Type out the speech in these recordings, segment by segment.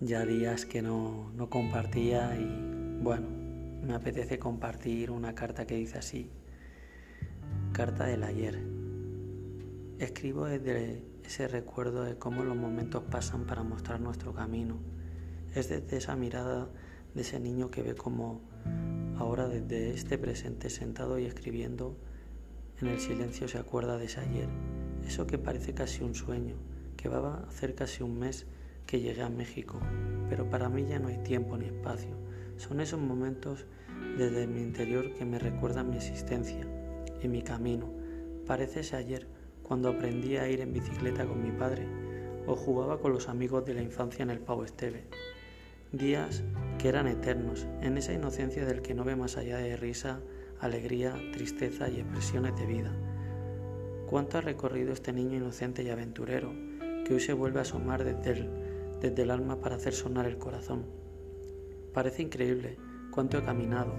ya días que no, no compartía y bueno, me apetece compartir una carta que dice así, carta del ayer. Escribo desde ese recuerdo de cómo los momentos pasan para mostrar nuestro camino. Es desde esa mirada de ese niño que ve como ahora desde este presente sentado y escribiendo en el silencio se acuerda de ese ayer, eso que parece casi un sueño, que va a hacer casi un mes que llegué a México, pero para mí ya no hay tiempo ni espacio. Son esos momentos desde mi interior que me recuerdan mi existencia y mi camino. Parece ese ayer cuando aprendí a ir en bicicleta con mi padre o jugaba con los amigos de la infancia en el Pau Esteve. Días que eran eternos, en esa inocencia del que no ve más allá de risa, alegría, tristeza y expresiones de vida. ¿Cuánto ha recorrido este niño inocente y aventurero que hoy se vuelve a asomar desde el desde el alma para hacer sonar el corazón. Parece increíble cuánto he caminado,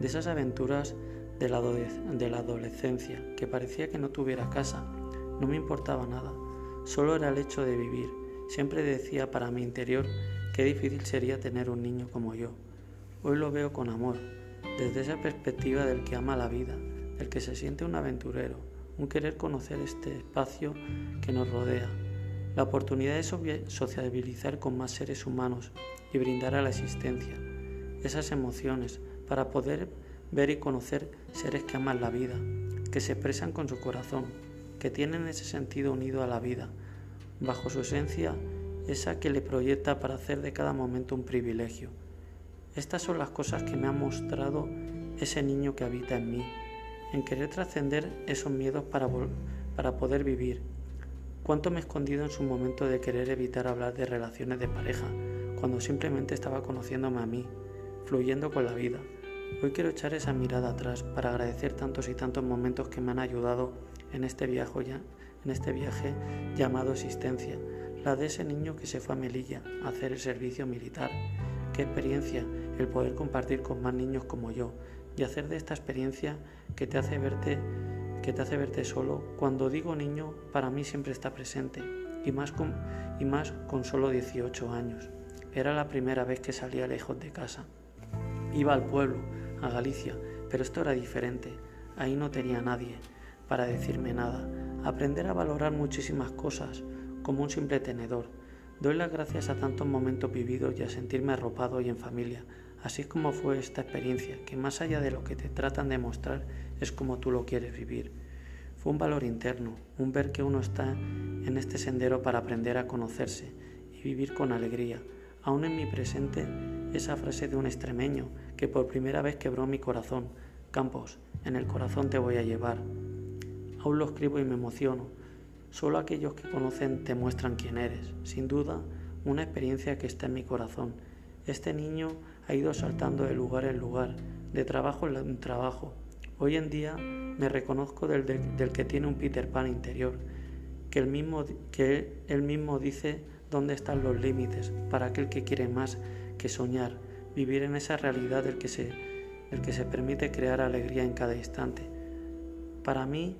de esas aventuras de la, adolescencia, que parecía que no tuviera casa, no me importaba nada, solo era el hecho de vivir. Siempre decía para mi interior qué difícil sería tener un niño como yo. Hoy lo veo con amor, desde esa perspectiva del que ama la vida, del que se siente un aventurero, un querer conocer este espacio que nos rodea, la oportunidad de sociabilizar con más seres humanos y brindar a la existencia esas emociones para poder ver y conocer seres que aman la vida, que se expresan con su corazón, que tienen ese sentido unido a la vida, bajo su esencia esa que le proyecta para hacer de cada momento un privilegio. Estas son las cosas que me ha mostrado ese niño que habita en mí, en querer trascender esos miedos para, para poder vivir ¿Cuánto me he escondido en su momento de querer evitar hablar de relaciones de pareja, cuando simplemente estaba conociéndome a mí, fluyendo con la vida? Hoy quiero echar esa mirada atrás para agradecer tantos y tantos momentos que me han ayudado en este viaje, ya, en este viaje llamado existencia, la de ese niño que se fue a Melilla a hacer el servicio militar. Qué experiencia el poder compartir con más niños como yo y hacer de esta experiencia que te hace verte que te hace verte solo, cuando digo niño, para mí siempre está presente, y más con, y más con solo 18 años. Era la primera vez que salía lejos de casa. Iba al pueblo, a Galicia, pero esto era diferente. Ahí no tenía nadie para decirme nada. Aprender a valorar muchísimas cosas, como un simple tenedor. Doy las gracias a tantos momentos vividos y a sentirme arropado y en familia, Así como fue esta experiencia, que más allá de lo que te tratan de mostrar es como tú lo quieres vivir. Fue un valor interno, un ver que uno está en este sendero para aprender a conocerse y vivir con alegría. Aún en mi presente, esa frase de un extremeño que por primera vez quebró mi corazón. Campos, en el corazón te voy a llevar. Aún lo escribo y me emociono. Solo aquellos que conocen te muestran quién eres. Sin duda, una experiencia que está en mi corazón. Este niño ha ido saltando de lugar en lugar, de trabajo en trabajo. Hoy en día me reconozco del, que tiene un Peter Pan interior, que él, mismo, que él mismo dice dónde están los límites para aquel que quiere más que soñar, vivir en esa realidad del que se, del que se permite crear alegría en cada instante. Para mí,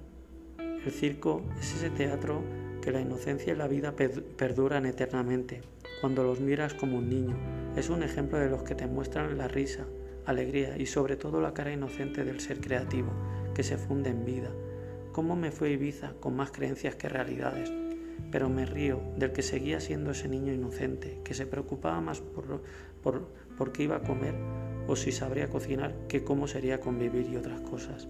el circo es ese teatro que la inocencia y la vida perduran eternamente, cuando los miras como un niño, es un ejemplo de los que te muestran la risa, alegría y sobre todo la cara inocente del ser creativo, que se funde en vida. ¿Cómo me fue Ibiza con más creencias que realidades? Pero me río del que seguía siendo ese niño inocente, que se preocupaba más por, por, por qué iba a comer o si sabría cocinar que cómo sería convivir y otras cosas.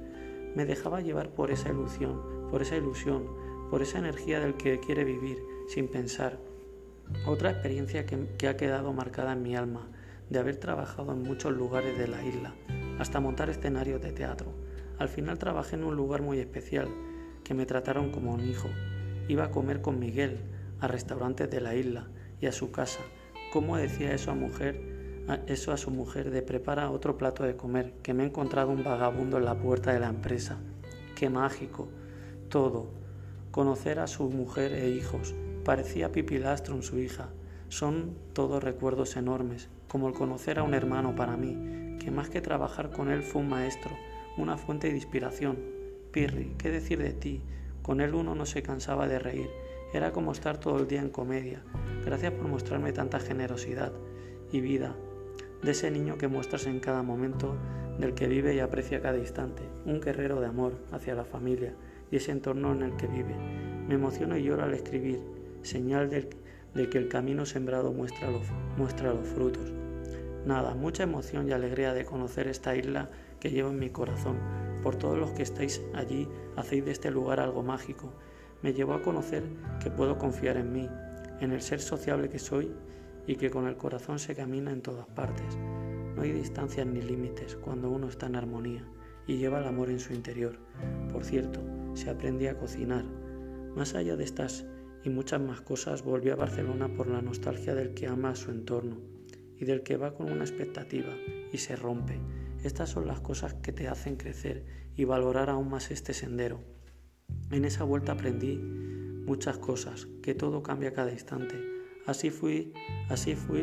Me dejaba llevar por esa ilusión, por esa ilusión, por esa energía del que quiere vivir sin pensar, otra experiencia que, ha quedado marcada en mi alma, de haber trabajado en muchos lugares de la isla, hasta montar escenarios de teatro. Al final trabajé en un lugar muy especial, que me trataron como un hijo. Iba a comer con Miguel, a restaurantes de la isla y a su casa. ¿Cómo decía eso a mujer? eso a su mujer de prepara otro plato de comer, que me he encontrado un vagabundo en la puerta de la empresa. Qué mágico. Todo. Conocer a su mujer e hijos, Parecía Pipilastro su hija. Son todos recuerdos enormes, como el conocer a un hermano para mí, que más que trabajar con él fue un maestro, una fuente de inspiración. Pirri, ¿qué decir de ti? Con él uno no se cansaba de reír Era como estar todo el día en comedia. Gracias por mostrarme tanta generosidad y vida de ese niño que muestras en cada momento, del que vive y aprecia cada instante, un guerrero de amor hacia la familia y ese entorno en el que vive. Me emociono y lloro al escribir, señal de, que el camino sembrado muestra los, frutos. Nada, mucha emoción y alegría de conocer esta isla que llevo en mi corazón. Por todos los que estáis allí, hacéis de este lugar algo mágico. Me llevó a conocer que puedo confiar en mí, en el ser sociable que soy y que con el corazón se camina en todas partes. No hay distancias ni límites cuando uno está en armonía y lleva el amor en su interior. Por cierto, se aprendía a cocinar. Más allá de estas y muchas más cosas, volví a Barcelona por la nostalgia del que ama a su entorno y del que va con una expectativa y se rompe. Estas son las cosas que te hacen crecer y valorar aún más este sendero. En esa vuelta aprendí muchas cosas, que todo cambia cada instante. Así fui, así fui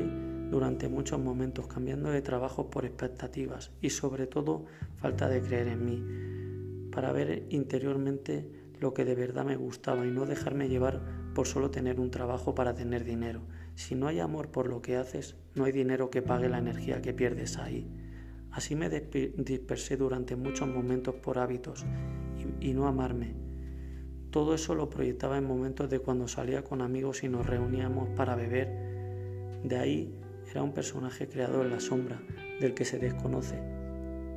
durante muchos momentos, cambiando de trabajo por expectativas y sobre todo falta de creer en mí, para ver interiormente lo que de verdad me gustaba y no dejarme llevar por solo tener un trabajo para tener dinero. Si no hay amor por lo que haces, no hay dinero que pague la energía que pierdes ahí. Así me dispersé durante muchos momentos por hábitos y, no amarme. Todo eso lo proyectaba en momentos de cuando salía con amigos y nos reuníamos para beber. De ahí era un personaje creado en la sombra, del que se desconoce.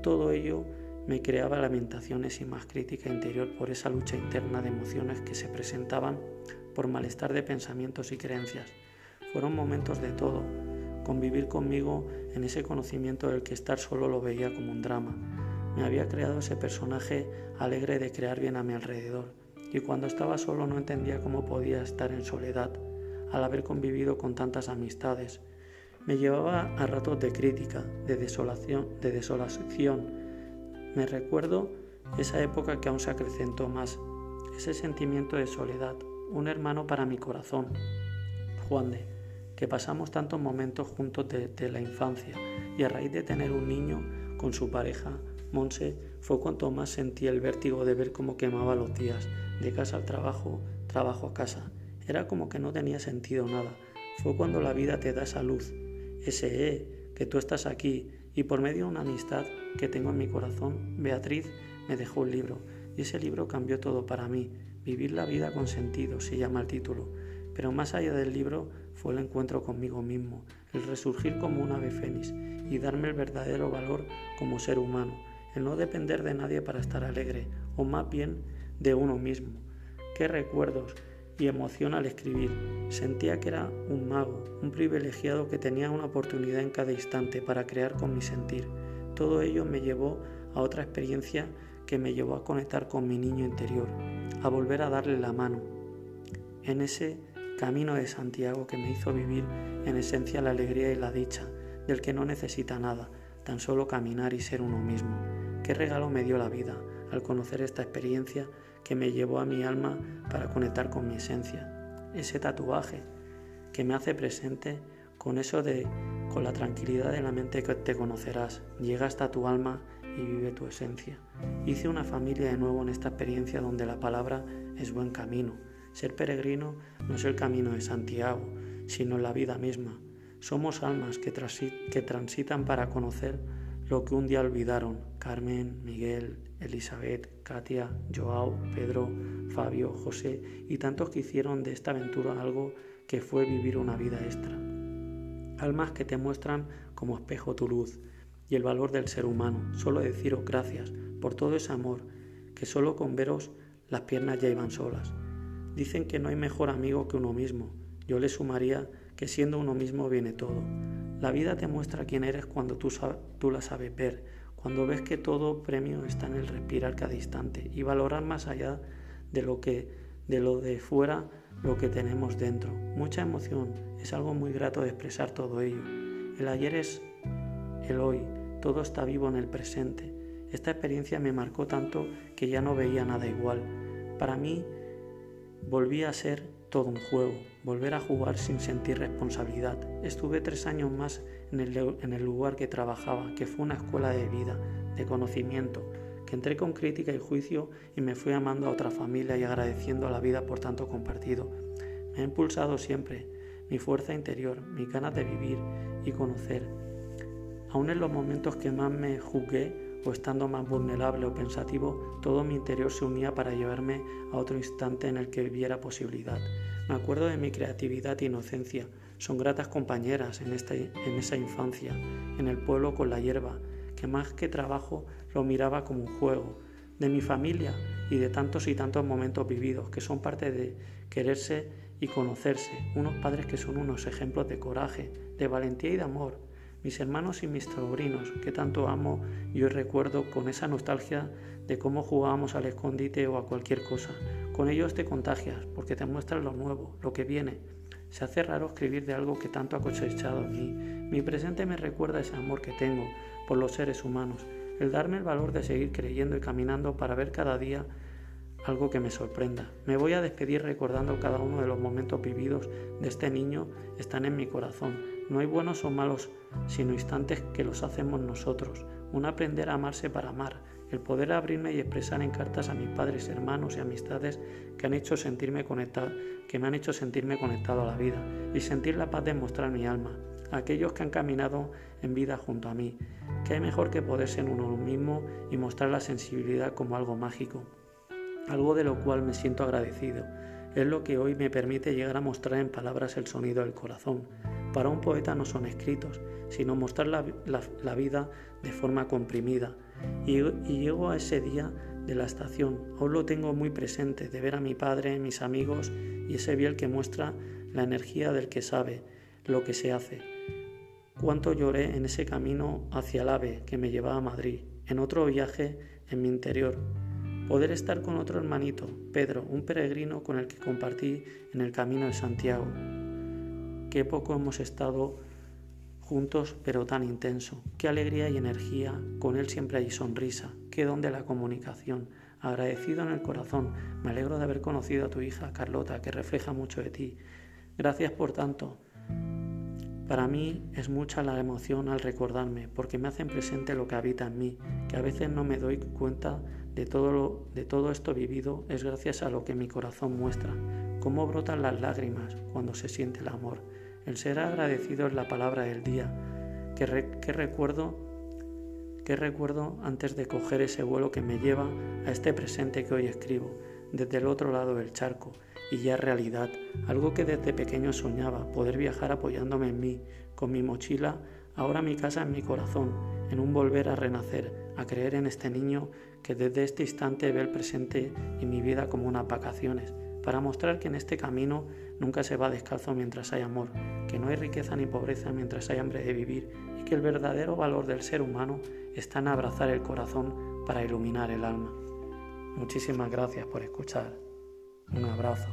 Todo ello me creaba lamentaciones y más crítica interior por esa lucha interna de emociones que se presentaban por malestar de pensamientos y creencias. Fueron momentos de todo, convivir conmigo en ese conocimiento del que estar solo lo veía como un drama. Me había creado ese personaje alegre de crear bien a mi alrededor, y cuando estaba solo no entendía cómo podía estar en soledad, al haber convivido con tantas amistades. Me llevaba a ratos de crítica, de desolación, de desolación. Me recuerdo esa época que aún se acrecentó más, ese sentimiento de soledad, un hermano para mi corazón, Juan de que pasamos tantos momentos juntos desde la infancia y a raíz de tener un niño con su pareja, Monse, fue cuanto más sentí el vértigo de ver cómo quemaba los días, de casa al trabajo, trabajo a casa. Era como que no tenía sentido nada. Fue cuando la vida te da esa luz, ese eh, que tú estás aquí y por medio de una amistad que tengo en mi corazón, Beatriz me dejó un libro y ese libro cambió todo para mí. Vivir la vida con sentido se llama el título. Pero más allá del libro fue el encuentro conmigo mismo, el resurgir como un ave fénix y darme el verdadero valor como ser humano, el no depender de nadie para estar alegre, o más bien de uno mismo. Qué recuerdos y emoción al escribir. Sentía que era un mago, un privilegiado que tenía una oportunidad en cada instante para crear con mi sentir. Todo ello me llevó a otra experiencia que me llevó a conectar con mi niño interior, a volver a darle la mano. En ese camino de Santiago que me hizo vivir en esencia la alegría y la dicha, del que no necesita nada, tan solo caminar y ser uno mismo. Qué regalo me dio la vida al conocer esta experiencia que me llevó a mi alma para conectar con mi esencia. Ese tatuaje que me hace presente con eso de con la tranquilidad de la mente que te conocerás, llega hasta tu alma y vive tu esencia. Hice una familia de nuevo en esta experiencia donde la palabra es buen camino ser peregrino no es el camino de Santiago, sino la vida misma. Somos almas que, que transitan para conocer lo que un día olvidaron Carmen, Miguel, Elizabeth, Katia, Joao, Pedro, Fabio, José y tantos que hicieron de esta aventura algo que fue vivir una vida extra. Almas que te muestran como espejo tu luz y el valor del ser humano. Solo deciros gracias por todo ese amor, que solo con veros las piernas ya iban solas. Dicen que no hay mejor amigo que uno mismo. Yo le sumaría que siendo uno mismo viene todo. La vida te muestra quién eres cuando tú, tú la sabes ver, cuando ves que todo premio está en el respirar cada instante y valorar más allá de lo que de lo de fuera lo que tenemos dentro. Mucha emoción, es algo muy grato de expresar todo ello. El ayer es el hoy, todo está vivo en el presente. Esta experiencia me marcó tanto que ya no veía nada igual. Para mí Volví a ser todo un juego, volver a jugar sin sentir responsabilidad. Estuve tres años más en el, lugar que trabajaba, que fue una escuela de vida, de conocimiento, entré con crítica y juicio y me fui amando a otra familia y agradeciendo la vida por tanto compartido. Me ha impulsado siempre mi fuerza interior, mi ganas de vivir y conocer. Aún en los momentos que más me juzgué o estando más vulnerable o pensativo, todo mi interior se unía para llevarme a otro instante en el que viviera posibilidad. Me acuerdo de mi creatividad e inocencia. Son gratas compañeras en, esta, en esa infancia, en el pueblo con la hierba, que más que trabajo lo miraba como un juego, de mi familia y de tantos y tantos momentos vividos que son parte de quererse y conocerse, unos padres que son unos ejemplos de coraje, de valentía y de amor, mis hermanos y mis sobrinos que tanto amo y hoy recuerdo con esa nostalgia de cómo jugábamos al escondite o a cualquier cosa. Con ellos te contagias porque te muestran lo nuevo, lo que viene. Se hace raro escribir de algo que tanto ha cosechado en mí. Mi presente me recuerda ese amor que tengo por los seres humanos, el darme el valor de seguir creyendo y caminando para ver cada día algo que me sorprenda. Me voy a despedir recordando cada uno de los momentos vividos de este niño están en mi corazón. No hay buenos o malos, sino instantes que los hacemos nosotros. Un aprender a amarse para amar, el poder abrirme y expresar en cartas a mis padres, hermanos y amistades que han hecho sentirme conectado, que me han hecho sentirme conectado a la vida y sentir la paz de mostrar mi alma, a aquellos que han caminado en vida junto a mí. Que hay mejor que poder ser uno mismo y mostrar la sensibilidad como algo mágico algo de lo cual me siento agradecido. Es lo que hoy me permite llegar a mostrar en palabras el sonido del corazón. Para un poeta no son escritos, sino mostrar la, vida de forma comprimida. Y, y llego a ese día de la estación. Aún lo tengo muy presente, de ver a mi padre, mis amigos y ese biel que muestra la energía del que sabe lo que se hace. Cuánto lloré en ese camino hacia el ave que me llevaba a Madrid, en otro viaje en mi interior, Poder estar con otro hermanito, Pedro, un peregrino con el que compartí en el camino de Santiago. Qué poco hemos estado juntos, pero tan intenso. Qué alegría y energía, con él siempre hay sonrisa. Qué don de la comunicación. Agradecido en el corazón. Me alegro de haber conocido a tu hija, Carlota, que refleja mucho de ti. Gracias por tanto. Para mí es mucha la emoción al recordarme, porque me hacen presente lo que habita en mí, que a veces no me doy cuenta de todo, de todo esto vivido es gracias a lo que mi corazón muestra, cómo brotan las lágrimas cuando se siente el amor. El ser agradecido es la palabra del día. ¿Qué, recuerdo, qué recuerdo antes de coger ese vuelo que me lleva a este presente que hoy escribo, desde el otro lado del charco? y ya realidad, algo que desde pequeño soñaba, poder viajar apoyándome en mí, con mi mochila, ahora mi casa en mi corazón, en un volver a renacer, a creer en este niño que desde este instante ve el presente y mi vida como unas vacaciones, para mostrar que en este camino nunca se va descalzo mientras hay amor, que no hay riqueza ni pobreza mientras hay hambre de vivir y que el verdadero valor del ser humano está en abrazar el corazón para iluminar el alma. Muchísimas gracias por escuchar. Un abrazo.